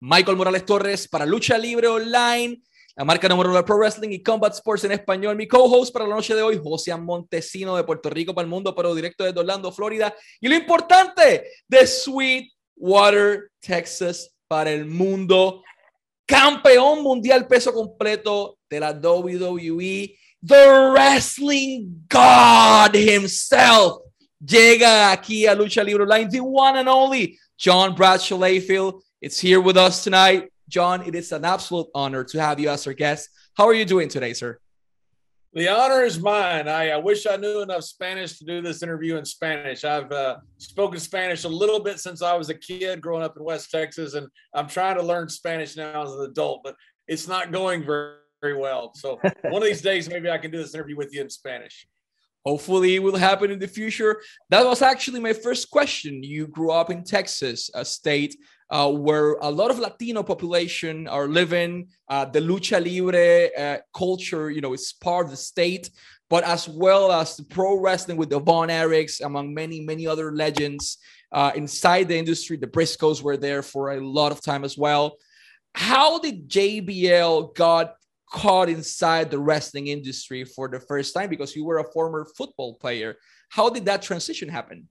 Michael Morales Torres para Lucha Libre Online, la marca número Pro Wrestling y Combat Sports en español. Mi co-host para la noche de hoy, José Montesino de Puerto Rico para el mundo, pero directo desde Orlando, Florida. Y lo importante, de Sweetwater, Texas para el mundo. Campeón mundial peso completo de la WWE. The Wrestling God himself llega aquí a Lucha Libre Online, the one and only John Bradshaw Layfield. It's here with us tonight. John, it is an absolute honor to have you as our guest. How are you doing today, sir? The honor is mine. I, I wish I knew enough Spanish to do this interview in Spanish. I've uh, spoken Spanish a little bit since I was a kid growing up in West Texas, and I'm trying to learn Spanish now as an adult, but it's not going very, very well. So one of these days, maybe I can do this interview with you in Spanish. Hopefully, it will happen in the future. That was actually my first question. You grew up in Texas, a state uh, where a lot of Latino population are living. Uh, the lucha libre uh, culture, you know, is part of the state, but as well as the pro wrestling with the Von Erichs, among many, many other legends uh, inside the industry. The Briscoes were there for a lot of time as well. How did JBL got caught inside the wrestling industry for the first time because you were a former football player? How did that transition happen?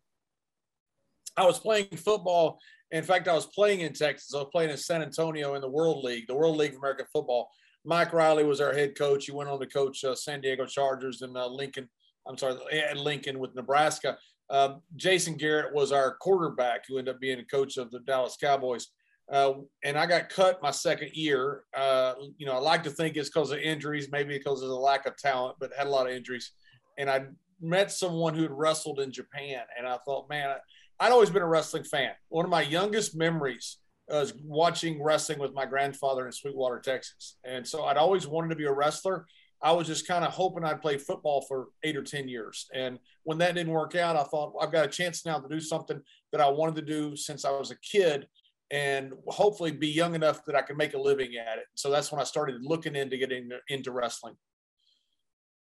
I was playing football in fact, I was playing in Texas. I was playing in San Antonio in the World League, the World League of American Football. Mike Riley was our head coach. He went on to coach uh, San Diego Chargers and uh, Lincoln. I'm sorry, at Lincoln with Nebraska. Uh, Jason Garrett was our quarterback, who ended up being a coach of the Dallas Cowboys. Uh, and I got cut my second year. Uh, you know, I like to think it's because of injuries, maybe because of the lack of talent, but had a lot of injuries. And I met someone who had wrestled in Japan, and I thought, man, I'd always been a wrestling fan. One of my youngest memories was watching wrestling with my grandfather in Sweetwater, Texas. And so I'd always wanted to be a wrestler. I was just kind of hoping I'd play football for eight or 10 years. And when that didn't work out, I thought, I've got a chance now to do something that I wanted to do since I was a kid and hopefully be young enough that I can make a living at it. So that's when I started looking into getting into wrestling.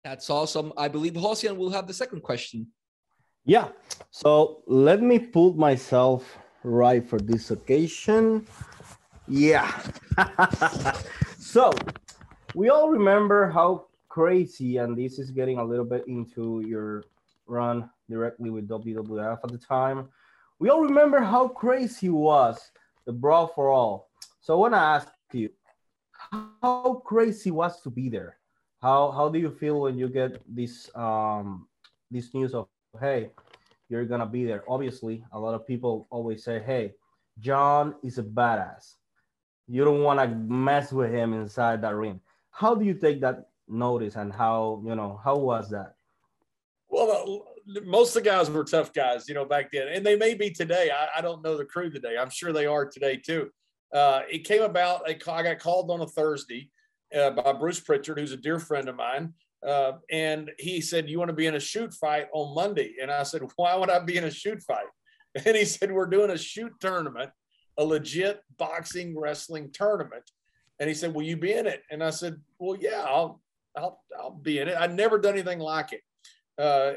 That's awesome. I believe Hosian will have the second question. Yeah. So let me put myself right for this occasion. Yeah. so we all remember how crazy, and this is getting a little bit into your run directly with WWF at the time. We all remember how crazy was the Brawl for All. So I want to ask you, how crazy was to be there? How how do you feel when you get this um this news of hey, you're gonna be there. Obviously, a lot of people always say, hey, John is a badass. You don't want to mess with him inside that ring. How do you take that notice and how, you know, how was that? Well, most of the guys were tough guys, you know, back then, and they may be today. I, I don't know the crew today. I'm sure they are today too. Uh, it came about. I got called on a Thursday uh, by Bruce Pritchard, who's a dear friend of mine, uh, and he said, You want to be in a shoot fight on Monday? And I said, Why would I be in a shoot fight? And he said, We're doing a shoot tournament, a legit boxing wrestling tournament. And he said, Will you be in it? And I said, Well, yeah, I'll, I'll, I'll be in it. I'd never done anything like it. Uh,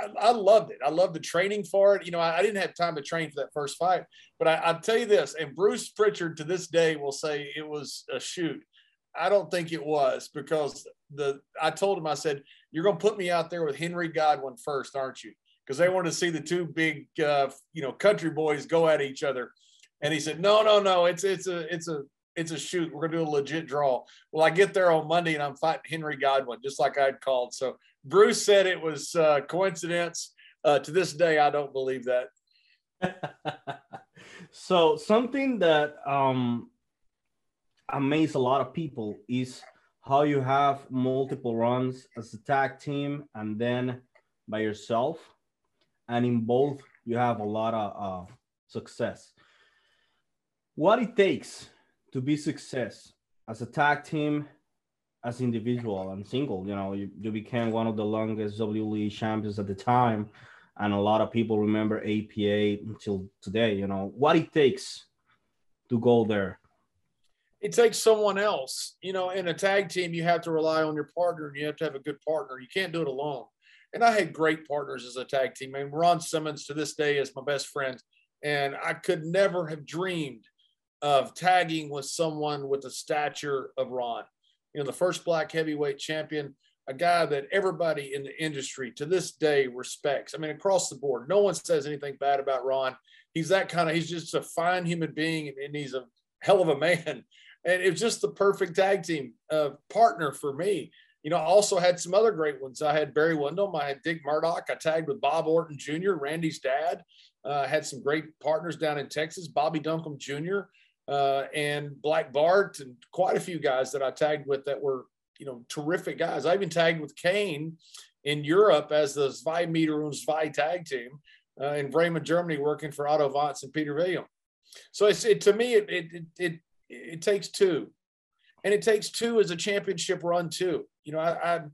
I, I, loved it. I loved the training for it. You know, I, I, didn't have time to train for that first fight, but I, I'll tell you this, and Bruce Pritchard to this day will say it was a shoot. I don't think it was because the I told him I said you're going to put me out there with Henry Godwinn first, aren't you? Because they wanted to see the two big uh, you know country boys go at each other, and he said no no no it's it's a it's a it's a shoot. We're gonna do a legit draw. Well, I get there on Monday and I'm fighting Henry Godwinn just like I'd called. So Bruce said it was uh, coincidence. Uh, to this day, I don't believe that. so something that um amaze a lot of people is how you have multiple runs as a tag team and then by yourself. And in both you have a lot of uh, success. What it takes to be success as a tag team as individual and single you know you, you became one of the longest WWE champions at the time. And a lot of people remember APA until today you know. What it takes to go there it takes someone else. You know, in a tag team, you have to rely on your partner and you have to have a good partner. You can't do it alone. And I had great partners as a tag team. I mean, Ron Simmons to this day is my best friend. And I could never have dreamed of tagging with someone with the stature of Ron. You know, the first black heavyweight champion, a guy that everybody in the industry to this day respects. I mean, across the board, no one says anything bad about Ron. He's that kind of, he's just a fine human being and he's a hell of a man. And it was just the perfect tag team uh, partner for me. You know, I also had some other great ones. I had Barry Windham, I had Dick Murdoch, I tagged with Bob Orton Jr., Randy's dad. Uh, had some great partners down in Texas, Bobby Duncum Jr. Uh, and Black Bart, and quite a few guys that I tagged with that were, you know, terrific guys. I even tagged with Kane in Europe as the Zwei Meter und Zwei tag team uh, in Bremen, Germany, working for Otto Wanz and Peter William. So it's, it, to me, it, it, it, it, takes two. And it takes two as a championship run, too. You know, I, I'd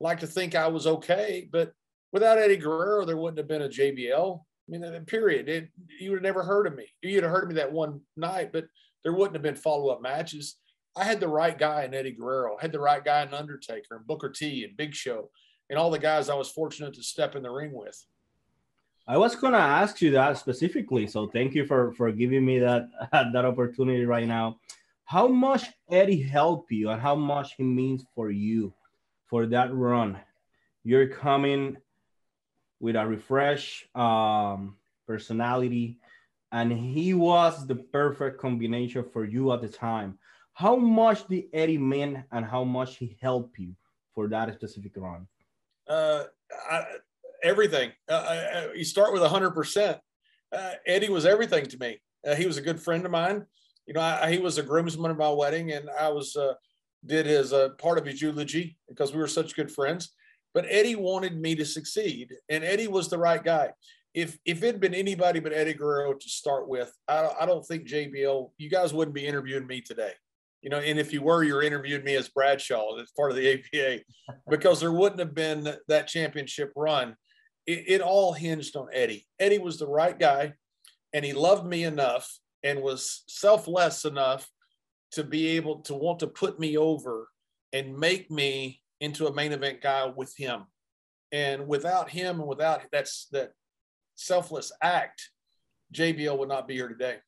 like to think I was okay, but without Eddie Guerrero, there wouldn't have been a JBL. I mean, period. It, you would have never heard of me. You'd have heard of me that one night, but there wouldn't have been follow up matches. I had the right guy in Eddie Guerrero, I had the right guy in Undertaker and Booker T and Big Show and all the guys I was fortunate to step in the ring with. I was gonna ask you that specifically, so thank you for for giving me that that opportunity right now. How much Eddie helped you, and how much he means for you for that run? You're coming with a refresh um, personality, and he was the perfect combination for you at the time. How much did Eddie mean, and how much he helped you for that specific run? Uh, I, everything. Uh, uh you start with hundred uh, percent. Eddie was everything to me. Uh, he was a good friend of mine. You know, I, he was a groomsman of my wedding, and I was uh, did his part of his eulogy because we were such good friends. But Eddie wanted me to succeed, and Eddie was the right guy. If if it'd been anybody but Eddie Guerrero to start with, I, I don't think JBL. You guys wouldn't be interviewing me today, you know. And if you were, you're interviewing me as Bradshaw, as part of the APA, because there wouldn't have been that championship run. It, it all hinged on Eddie. Eddie was the right guy, and he loved me enough and was selfless enough to be able to want to put me over and make me into a main event guy with him. And without him and without that's that selfless act, JBL would not be here today.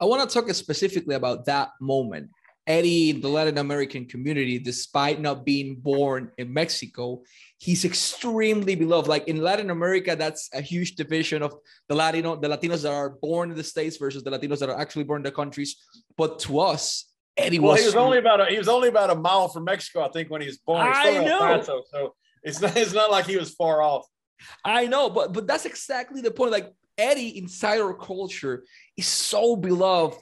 I want to talk specifically about that moment. Eddie in the Latin American community, despite not being born in Mexico, he's extremely beloved. Like in Latin America, that's a huge division of the Latino, the Latinos that are born in the States versus the Latinos that are actually born in the countries. But to us, Eddie well, was. He was only about a, he was only about a mile from Mexico, I think, when he was born. I know. Paso, so it's not it's not like he was far off. I know, but but that's exactly the point. Like Eddie inside our culture is so beloved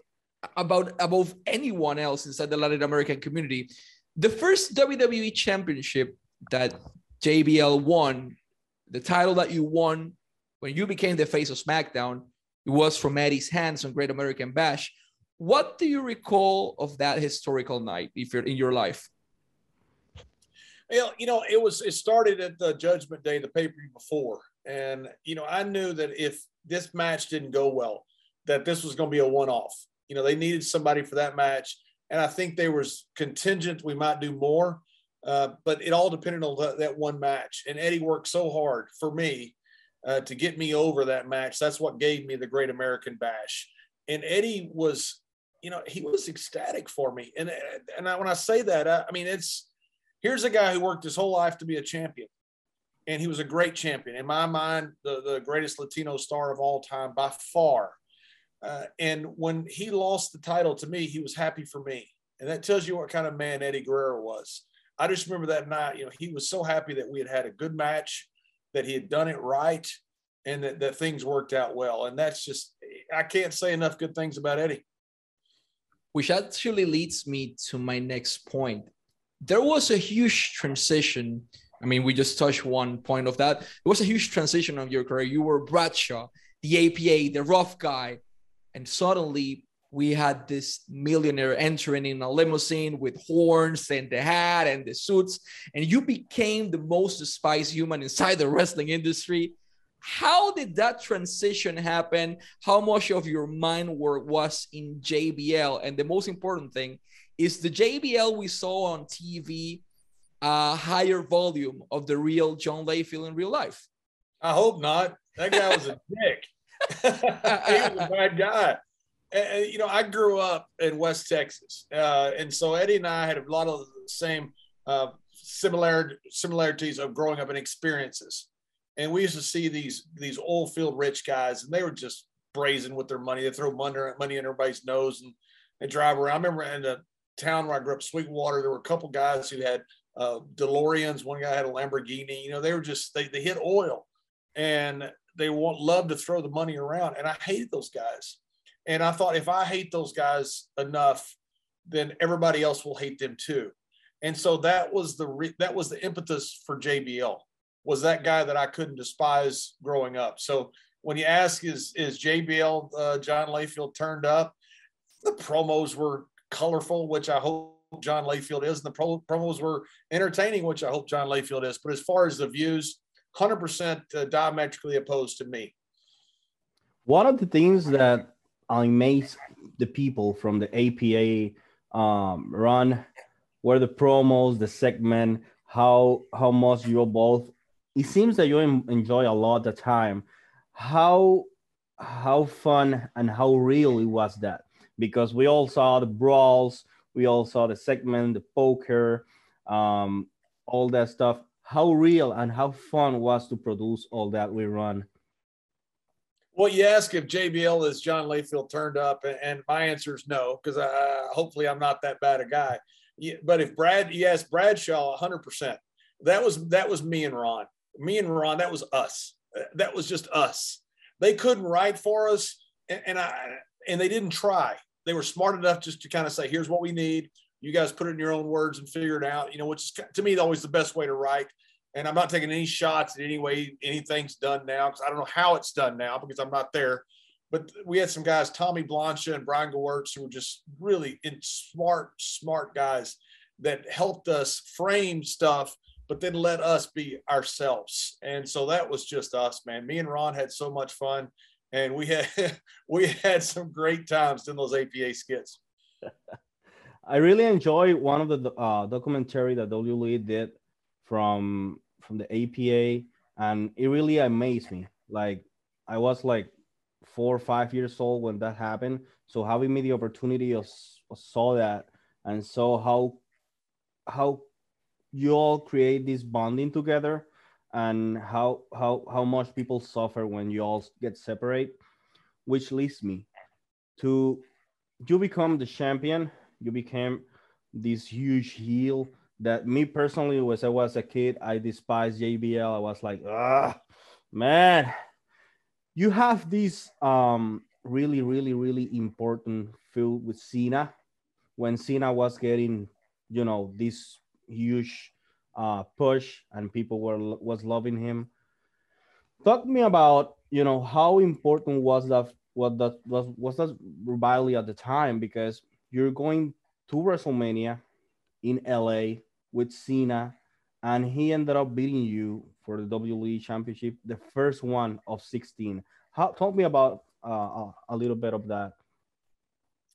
about above anyone else inside the Latin American community. The first WWE championship that JBL won, the title that you won when you became the face of SmackDown, it was from Eddie's hands on Great American Bash. What do you recall of that historical night if you're in your life? Well, you know, it was it started at the Judgment Day, the pay per view before, and you know, I knew that if this match didn't go well, that this was going to be a one off. You know, they needed somebody for that match, and I think there was contingent we might do more, uh, but it all depended on that, that, one match. And Eddie worked so hard for me uh, to get me over that match. That's what gave me the Great American Bash. And Eddie was you know, he was ecstatic for me. And and I, when I say that, I, I mean it's here's a guy who worked his whole life to be a champion, and he was a great champion in my mind, the the greatest Latino star of all time by far. Uh, and when he lost the title to me, he was happy for me, and that tells you what kind of man Eddie Guerrero was. I just remember that night. You know, he was so happy that we had had a good match, that he had done it right, and that, that things worked out well. And that's just I can't say enough good things about Eddie which actually leads me to my next point. There was a huge transition. I mean, we just touched one point of that. It was a huge transition of your career. You were Bradshaw, the APA, the rough guy, and suddenly we had this millionaire entering in a limousine with horns and the hat and the suits, and you became the most despised human inside the wrestling industry. How did that transition happen? How much of your mind work was in JBL? And the most important thing is the JBL we saw on TV a higher volume of the real John Layfield in real life? I hope not. That guy was a dick. He was a bad guy. and, you know, I grew up in West Texas, uh, and so Eddie and I had a lot of the same uh, similar similarities of growing up and experiences. And we used to see these these oil field rich guys, and they were just brazen with their money. They throw money money in everybody's nose and, and drive around. I remember in the town where I grew up, Sweetwater, there were a couple guys who had uh, DeLoreans. One guy had a Lamborghini. You know, they were just they they hit oil, and they want love to throw the money around. And I hated those guys. And I thought if I hate those guys enough, then everybody else will hate them too. And so that was the re- that was the impetus for JBL was that guy that I couldn't despise growing up. So when you ask is is JBL uh, John Layfield turned up, the promos were colorful, which I hope John Layfield is, and the pro- promos were entertaining, which I hope John Layfield is. But as far as the views, 100% uh, diametrically opposed to me. One of the things that amaze the people from the APA um, run were the promos, the segment, how how much you both. It seems that you enjoy a lot the time. How how fun and how real it was that because we all saw the brawls, we all saw the segment, the poker, um, all that stuff. How real and how fun was to produce all that we run? Well, you ask if JBL is John Layfield turned up, and my answer is no, because hopefully I'm not that bad a guy. But if Brad, yes, Bradshaw, 100. percent That was that was me and Ron. Me and Ron, that was us. Uh, that was just us. They couldn't write for us, and, and I and they didn't try. They were smart enough just to kind of say, "Here's what we need. You guys put it in your own words and figure it out." You know, which is to me always the best way to write and I'm not taking any shots at any way anything's done now because I don't know how it's done now because I'm not there. But we had some guys, Tommy Blacha and Brian Gewirtz, who were just really smart, smart guys that helped us frame stuff, but then let us be ourselves. And so that was just us, man. Me and Ron had so much fun, and we had we had some great times in those APA skits. I really enjoy one of the uh, documentary that WWE did from from the APA, and it really amazed me. Like I was like four or five years old when that happened. So having me the opportunity of, of saw that and saw how how you all create this bonding together and how how how much people suffer when you all get separate, which leads me to you become the champion. You became this huge heel that me personally, as I was a kid, I despised JBL. I was like, ah, man, you have this um really, really, really important feud with Cena when Cena was getting, you know, this huge uh, push and people were was loving him. Talk to me about, you know, how important was that what that was was that rivalry at the time because you're going to WrestleMania in LA with Cena, and he ended up beating you for the WWE Championship, the first one of 16. How, talk me about uh, a little bit of that.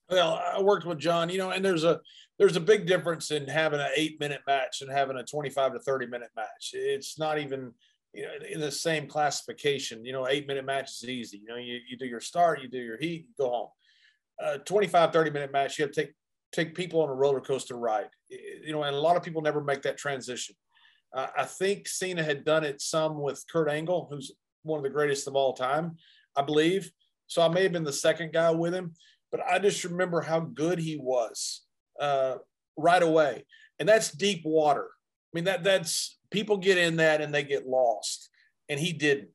Well, I worked with John, you know, and there's a there's a big difference in having an eight minute match and having a 25 to 30 minute match. It's not even you know in the same classification. You know, eight minute match is easy. You know, you, you do your start, you do your heat, you go home. A 25, 30 minute match, you have to take take people on a roller coaster ride. You know, and a lot of people never make that transition. Uh, I think Cena had done it some with Kurt Angle, who's one of the greatest of all time, I believe. So I may have been the second guy with him, but I just remember how good he was uh, right away. And that's deep water. I mean, that that's people get in that and they get lost, and he didn't.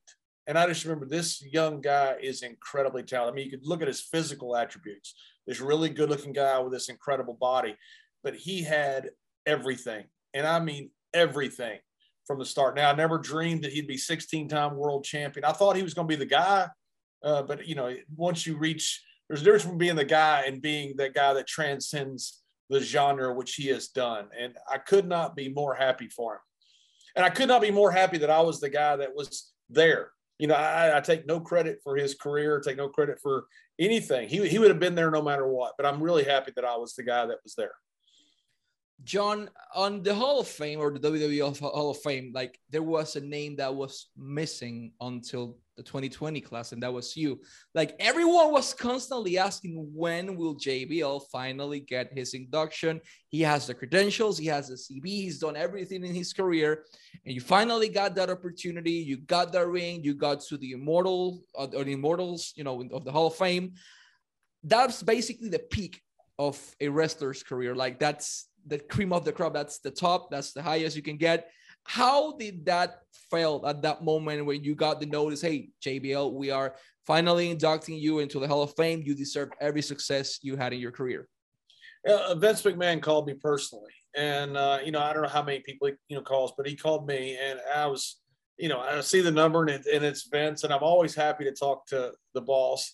And I just remember this young guy is incredibly talented. I mean, you could look at his physical attributes this really good looking guy with this incredible body, but he had everything. And I mean everything from the start. Now, I never dreamed that he'd be 16 time world champion. I thought he was going to be the guy. Uh, but, you know, once you reach, there's a difference from being the guy and being that guy that transcends the genre, which he has done. And I could not be more happy for him. And I could not be more happy that I was the guy that was there. You know, I, I take no credit for his career, take no credit for anything. He, he would have been there no matter what. But I'm really happy that I was the guy that was there. John, on the Hall of Fame or the WWE Hall of Fame, like there was a name that was missing until the 2020 class, and that was you. Like everyone was constantly asking, when will JBL finally get his induction? He has the credentials, he has the CV, he's done everything in his career, and you finally got that opportunity. You got that ring, you got to the immortal uh, or the immortals, you know, of the Hall of Fame. That's basically the peak of a wrestler's career. Like that's the cream of the crop. That's the top. That's the highest you can get. How did that feel at that moment when you got the notice? Hey, JBL, we are finally inducting you into the Hall of Fame. You deserve every success you had in your career. Uh, Vince McMahon called me personally, and uh, you know I don't know how many people you know calls, but he called me, and I was, you know, I see the number and, it, and it's Vince, and I'm always happy to talk to the boss.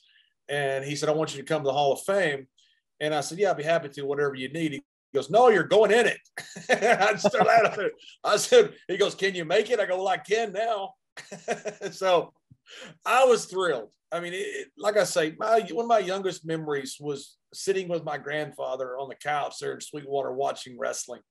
And he said, I want you to come to the Hall of Fame. And I said, Yeah, I'd be happy to, whatever you need. He goes, No, you're going in it. I started laughing. I said, He goes, Can you make it? I go, Well, I can now. so I was thrilled. I mean, it, like I say, my one of my youngest memories was sitting with my grandfather on the couch there in Sweetwater watching wrestling.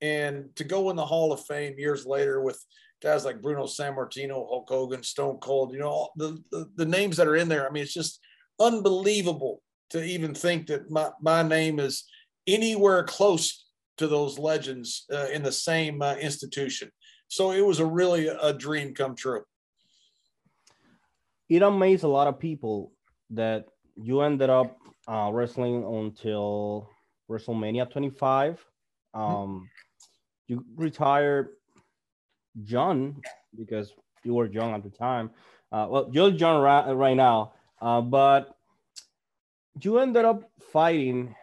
And to go in the Hall of Fame years later with guys like Bruno Sammartino, Hulk Hogan, Stone Cold, you know, the, the, the names that are in there. I mean, it's just unbelievable to even think that my, my name is anywhere close to those legends uh, in the same uh, institution. So it was a really a dream come true. It amazed a lot of people that you ended up uh, wrestling until WrestleMania 25. Mm-hmm. Um, mm-hmm. You retired John because you were young at the time. Uh, well, you're right, right now, uh, but you ended up fighting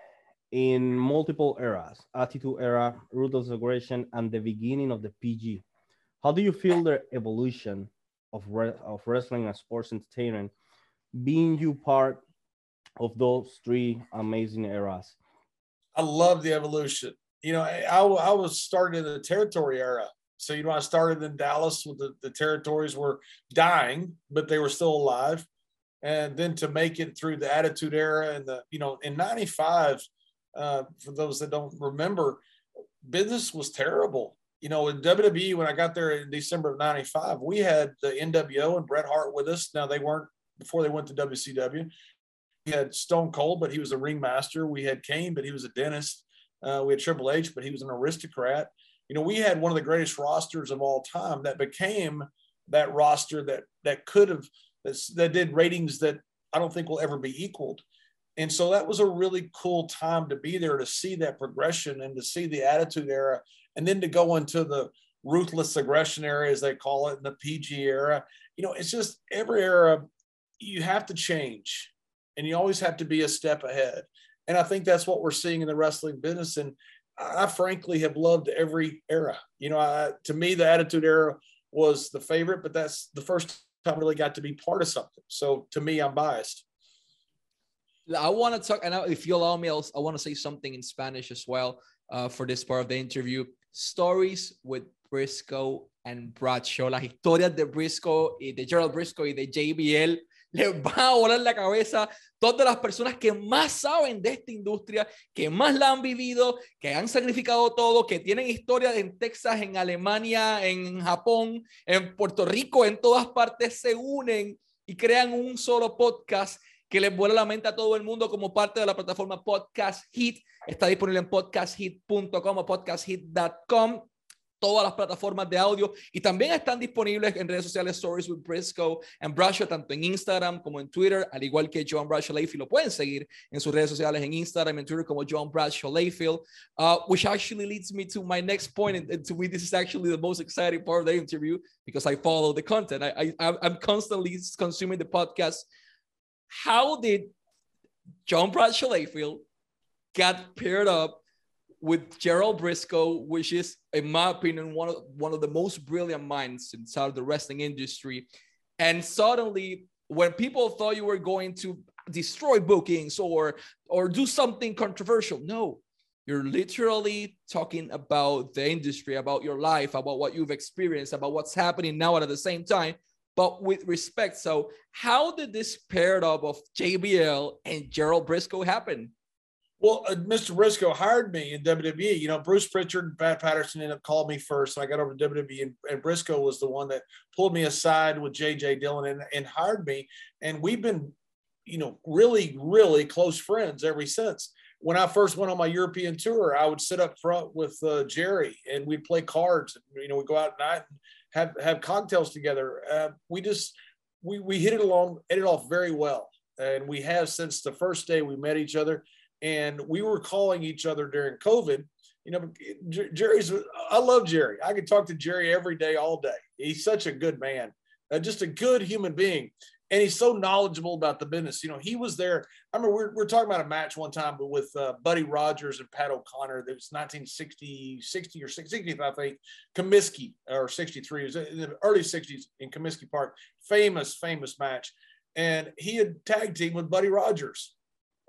in multiple eras attitude era ruthless aggression and the beginning of the pg how do you feel the evolution of, re- of wrestling and sports entertainment being you part of those three amazing eras? I love the evolution. You know i, I was started in the territory era. So you know i started in dallas with the, the territories were dying but they were still alive. And then to make it through the attitude era and the you know in 95 uh, for those that don't remember business was terrible. You know in wwe when i got there in december of 95 we had the nwo and bret hart with us. Now they weren't before they went to wcw we had stone cold but he was a ringmaster. We had kane but he was a dentist. Uh, we had triple h but he was an aristocrat. You know we had one of the greatest rosters of all time that became that roster that that could have that did ratings that I don't think will ever be equaled. And so that was a really cool time to be there to see that progression and to see the attitude era and then to go into the ruthless aggression era, as they call it, in the PG era. You know, it's just every era you have to change and you always have to be a step ahead. And I think that's what we're seeing in the wrestling business. And I frankly have loved every era. You know, I, to me, the attitude era was the favorite, but that's the first time I really got to be part of something. So to me, I'm biased. I want to talk, and if you allow me, I want to say something in Spanish as well uh, for this part of the interview. Stories with Briscoe and Bradshaw, las historias de Briscoe y de Gerald Briscoe y de JBL les va a volar la cabeza todas las personas que más saben de esta industria, que más la han vivido, que han sacrificado todo, que tienen historia en Texas, en Alemania, en Japón, en Puerto Rico, en todas partes, se unen y crean un solo podcast que les vuela la mente a todo el mundo como parte de la plataforma Podcast Hit. Está disponible en podcasthit.com o podcasthit.com todas las plataformas de audio y también están disponibles en redes sociales Stories with Briscoe and Bradshaw, tanto en Instagram como en Twitter, al igual que John Bradshaw Layfield. Lo pueden seguir en sus redes sociales en Instagram y Twitter como John Bradshaw Layfield, uh, which actually leads me to my next point. And, to me, this is actually the most exciting part of the interview because I follow the content. I, I'm constantly consuming the podcast. How did John Bradshaw Layfield get paired up with Gerald Brisco, which is, in my opinion, one of one of the most brilliant minds inside of the wrestling industry. And suddenly, when people thought you were going to destroy bookings or or do something controversial, no, you're literally talking about the industry, about your life, about what you've experienced, about what's happening now and at the same time, but with respect. So, how did this pair up of JBL and Gerald Brisco happen? Well, uh, Mr. Brisco hired me in WWE. You know, Bruce Pritchard and Pat Patterson ended up calling me first. And I got over to WWE, and, and, Brisco was the one that pulled me aside with JJ Dillon and, and hired me. And we've been, you know, really, really close friends ever since. When I first went on my European tour, I would sit up front with uh, Jerry, and we'd play cards. You know, we'd go out at night and have have cocktails together. Uh, we just we we hit it along, hit it off very well, and we have since the first day we met each other and we were calling each other during COVID. You know, Jerry's. I love Jerry. I could talk to Jerry every day, all day. He's such a good man, uh, just a good human being, and he's so knowledgeable about the business. You know, he was there. I remember we are we are talking about a match one time, with uh, Buddy Rogers and Pat O'Connor. That was 1960, 60 or 60, I think. Comiskey or 63. It was in the early 60s in Comiskey Park. Famous, famous match. And he had tag team with Buddy Rogers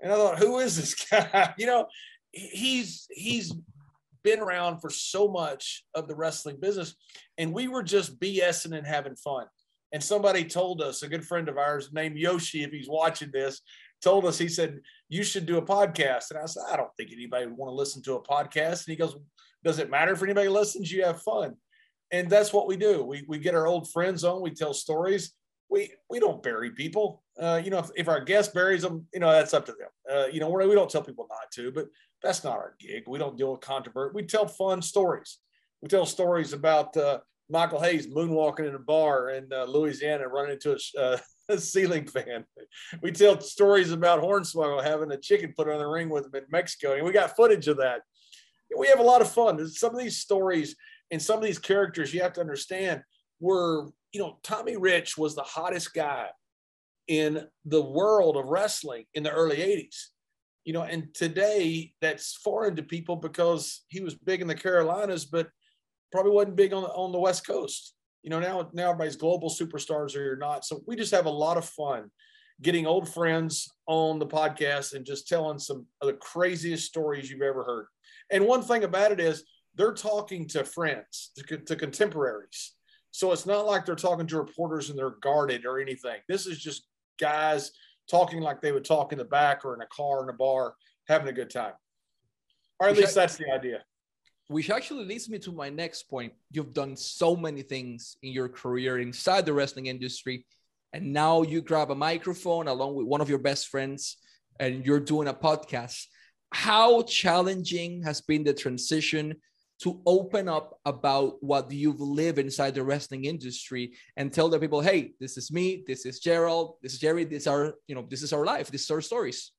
and I thought, who is this guy? you know, he's he's been around for so much of the wrestling business, and we were just BSing and having fun. And somebody told us, a good friend of ours named Yoshi, if he's watching this, told us, he said, You should do a podcast. And I said, I don't think anybody would want to listen to a podcast. And he goes, Does it matter if anybody listens? You have fun. And that's what we do. We, we get our old friends on, we tell stories. We, we don't bury people. Uh, you know, if, if, our guest buries them, you know, that's up to them. Uh, you know, we do not tell people not to, but that's not our gig. We don't deal with controversy. We tell fun stories. We tell stories about uh, Michael Hayes moonwalking in a bar in uh, Louisiana running into a, uh, a, ceiling fan. We tell stories about Hornswoggle having a chicken put on the ring with him in Mexico. And we got footage of that. We have a lot of fun. Some of these stories and some of these characters you have to understand were, you know, Tommy Rich was the hottest guy in the world of wrestling in the early 80s. You know, and today that's foreign to people because he was big in the Carolinas, but probably wasn't big on the, on the West Coast. You know, now now everybody's global superstars or you're not. So we just have a lot of fun getting old friends on the podcast and just telling some of the craziest stories you've ever heard. And one thing about it is they're talking to friends, to, to contemporaries. So it's not like they're talking to reporters and they're guarded or anything. This is just guys talking like they would talk in the back or in a car in a bar, having a good time. Or at least that's the idea. Which actually leads me to my next point. You've done so many things in your career inside the wrestling industry. And now you grab a microphone along with one of your best friends and you're doing a podcast. How challenging has been the transition to open up about what you've lived inside the wrestling industry and tell the people, hey, this is me, this is Gerald, this is Jerry, this is our, you know, this is our life, this is our stories.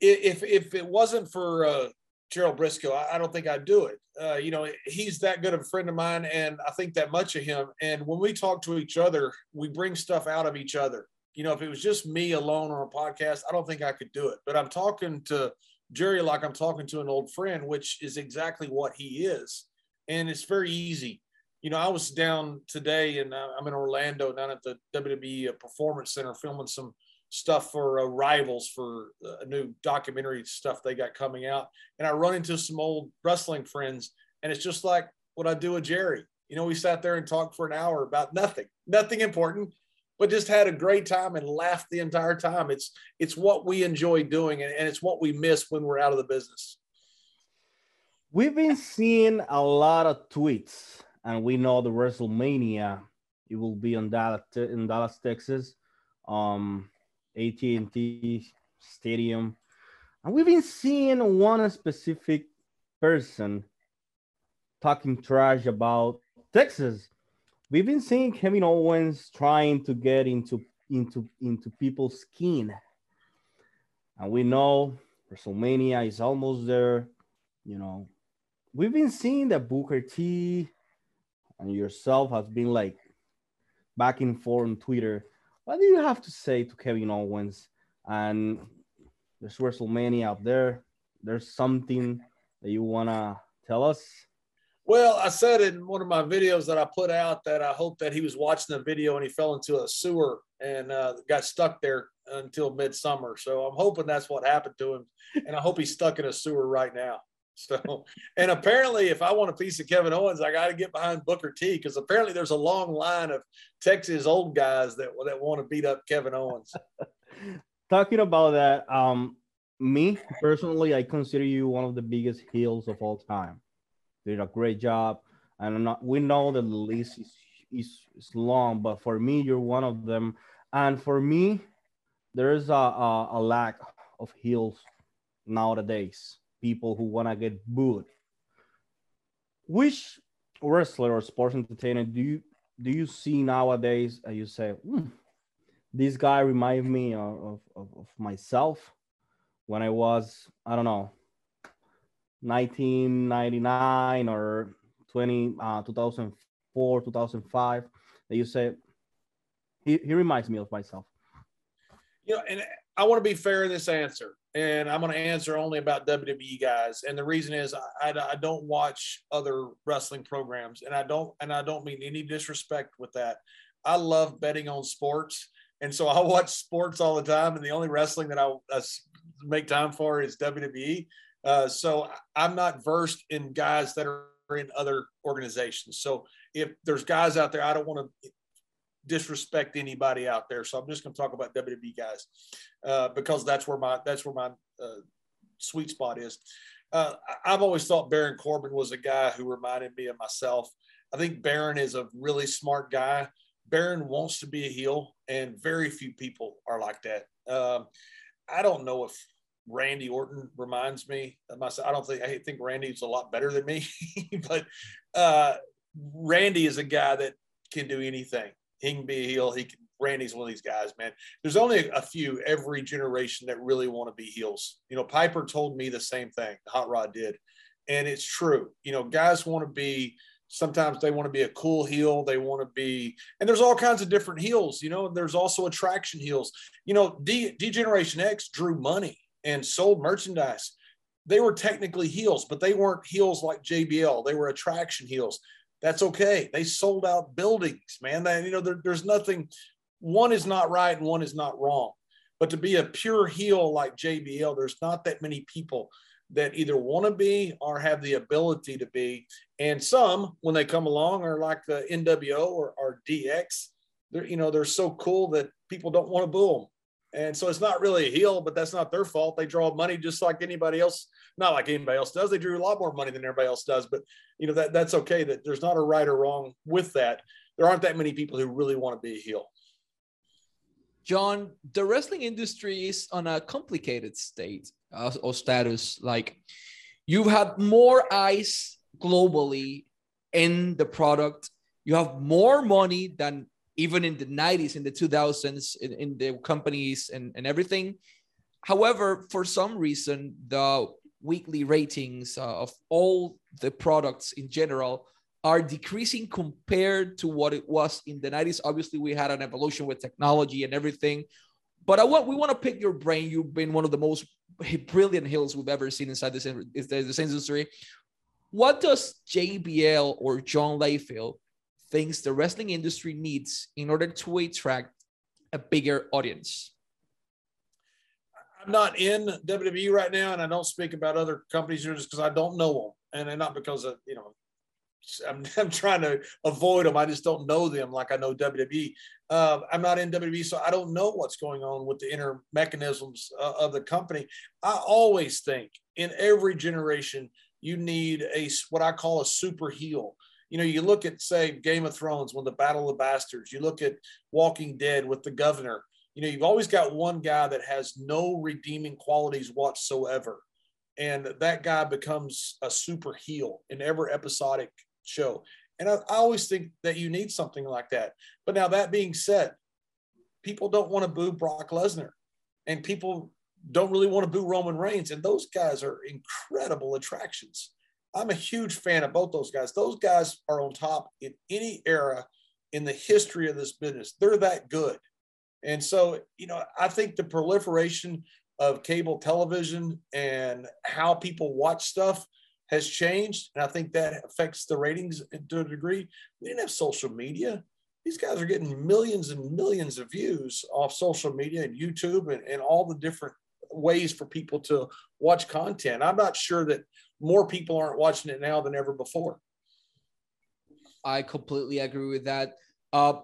If if it wasn't for uh, Gerald Brisco, I, I, don't think I'd do it. Uh, you know, he's that good of a friend of mine, and I think that much of him. And when we talk to each other, we bring stuff out of each other. You know, if it was just me alone on a podcast, I don't think I could do it. But I'm talking to Jerry like I'm talking to an old friend, which is exactly what he is. And it's very easy. You know, I was down today and I'm in Orlando down at the WWE uh, Performance Center filming some stuff for uh, Rivals for uh, a new documentary stuff they got coming out. And I run into some old wrestling friends, and it's just like what I do with Jerry. You know, we sat there and talked for an hour about nothing, nothing important, but just had a great time and laughed the entire time. It's it's what we enjoy doing, and, and it's what we miss when we're out of the business. We've been seeing a lot of tweets, and we know the WrestleMania it will be in Dallas, in Dallas, Texas, um, AT&T Stadium, and we've been seeing one specific person talking trash about Texas we've been seeing Kevin Owens trying to get into into into people's skin, and we know WrestleMania is almost there. You know, we've been seeing that Booker T and yourself has been like back and forth on Twitter. What do you have to say to Kevin Owens? And there's WrestleMania out there. There's something that you wanna tell us? Well, I said in one of my videos that I put out that I hope that he was watching the video and he fell into a sewer and uh, got stuck there until midsummer. So I'm hoping that's what happened to him, and I hope he's stuck in a sewer right now. So, and apparently, if I want a piece of Kevin Owens, I got to get behind Booker T because apparently there's a long line of Texas old guys that that want to beat up Kevin Owens. Talking about that, um, me personally, I consider you one of the biggest heels of all time. Did a great job, and not, we know that the list is, is, is long, but for me, you're one of them. And for me, there is a, a, a lack of heels nowadays. People who want to get booed. Which wrestler or sports entertainer do you do you see nowadays? And you say, mm, this guy reminds me of, of, of myself when I was, I don't know, 1999 or 20, uh, 2004, 2005, that you say, he, he reminds me of myself. You know, and I want to be fair in this answer, and I'm going to answer only about WWE guys. And the reason is I, I, I don't watch other wrestling programs, and I don't and I don't mean any disrespect with that. I love betting on sports, and so I watch sports all the time. And the only wrestling that I, I make time for is WWE. Uh, so I'm not versed in guys that are in other organizations. So if there's guys out there, I don't want to disrespect anybody out there. So I'm just going to talk about WWE guys uh, because that's where my that's where my uh, sweet spot is. Uh, I've always thought Baron Corbin was a guy who reminded me of myself. I think Baron is a really smart guy. Baron wants to be a heel, and very few people are like that. Um, I don't know if Randy Orton reminds me of myself. I don't think I think Randy's a lot better than me, but uh, Randy is a guy that can do anything. He can be a heel. He can. Randy's one of these guys, man. There's only a few every generation that really want to be heels. You know, Piper told me the same thing. Hot Rod did, and it's true. You know, guys want to be sometimes they want to be a cool heel they want to be and there's all kinds of different heels you know there's also attraction heels you know d, d generation x drew money and sold merchandise they were technically heels but they weren't heels like jbl they were attraction heels that's okay they sold out buildings man they, you know there, there's nothing one is not right and one is not wrong but to be a pure heel like jbl there's not that many people that either want to be or have the ability to be. And some, when they come along, are like the NWO or, or DX. They're, you know, they're so cool that people don't want to boo them. And so it's not really a heel, but that's not their fault. They draw money just like anybody else, not like anybody else does. They drew a lot more money than everybody else does. But you know, that that's okay. That there's not a right or wrong with that. There aren't that many people who really want to be a heel. John, the wrestling industry is on a complicated state uh, or status. Like you've had more eyes globally in the product. You have more money than even in the 90s, in the 2000s, in, in the companies and, and everything. However, for some reason, the weekly ratings uh, of all the products in general are decreasing compared to what it was in the 90s. Obviously, we had an evolution with technology and everything. But I want we want to pick your brain. You've been one of the most brilliant hills we've ever seen inside this, this industry. What does JBL or John Layfield thinks the wrestling industry needs in order to attract a bigger audience? I'm not in WWE right now, and I don't speak about other companies here just because I don't know them, and not because of you know I'm, I'm trying to avoid them. I just don't know them like I know WWE. Uh, I'm not in WWE, so I don't know what's going on with the inner mechanisms uh, of the company. I always think in every generation, you need a what I call a super heel. You know, you look at say Game of Thrones when the Battle of the Bastards. You look at Walking Dead with the Governor. You know, you've always got one guy that has no redeeming qualities whatsoever and that guy becomes a super heel in every episodic show. And I, I always think that you need something like that. But now, that being said, people don't want to boo Brock Lesnar, and people don't really want to boo Roman Reigns. And those guys are incredible attractions. I'm a huge fan of both those guys. Those guys are on top in any era in the history of this business. They're that good. And so, you know, I think the proliferation of cable television and how people watch stuff has changed. And I think that affects the ratings to a degree. We didn't have social media. These guys are getting millions and millions of views off social media and YouTube and, and all the different ways for people to watch content. I'm not sure that more people aren't watching it now than ever before. I completely agree with that. Uh,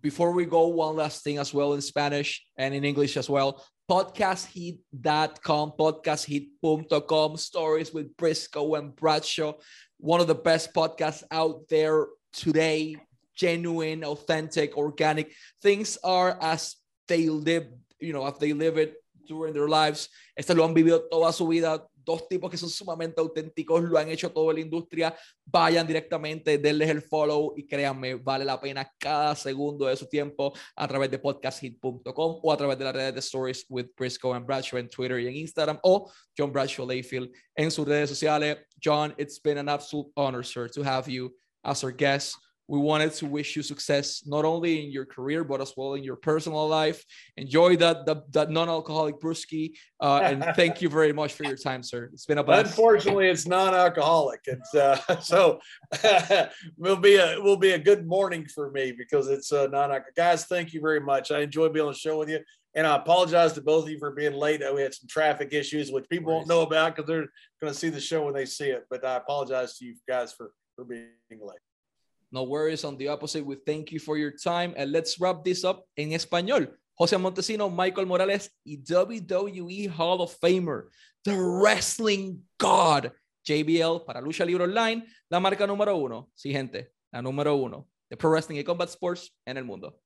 before we go, one last thing as well in Spanish and in English as well. podcastheat.com, podcastheat.com, stories with Brisco and Bradshaw, one of the best podcasts out there today, genuine, authentic, organic. Things are as they live, you know, as they live it during their lives. Este lo han vivido toda su vida. Dos tipos que son sumamente auténticos, lo han hecho toda la industria. Vayan directamente, denles el follow y créanme, vale la pena cada segundo de su tiempo a través de podcasthit.com o a través de las redes de Stories with Briscoe and Bradshaw en Twitter y en Instagram o John Bradshaw Layfield en sus redes sociales. John, it's been an absolute honor, sir, to have you as our guest. We wanted to wish you success not only in your career but as well in your personal life. Enjoy that that, that non-alcoholic brewski, uh, and thank you very much for your time, sir. It's been a blast. Unfortunately, it's non-alcoholic. It's uh, so will be a will be a good morning for me because it's uh, non-alcoholic. Guys, thank you very much. I enjoyed being on the show with you. And I apologize to both of you for being late. We had some traffic issues, which people won't know about because they're going to see the show when they see it. But I apologize to you guys for, for being late. No worries. On the opposite, we thank you for your time. And let's wrap this up en español. José Montesino, Michael Morales y WWE Hall of Famer, the Wrestling God, JBL para Lucha Libre Online, la marca número uno. Sí, gente, la número uno de Pro Wrestling y Combat Sports en el mundo.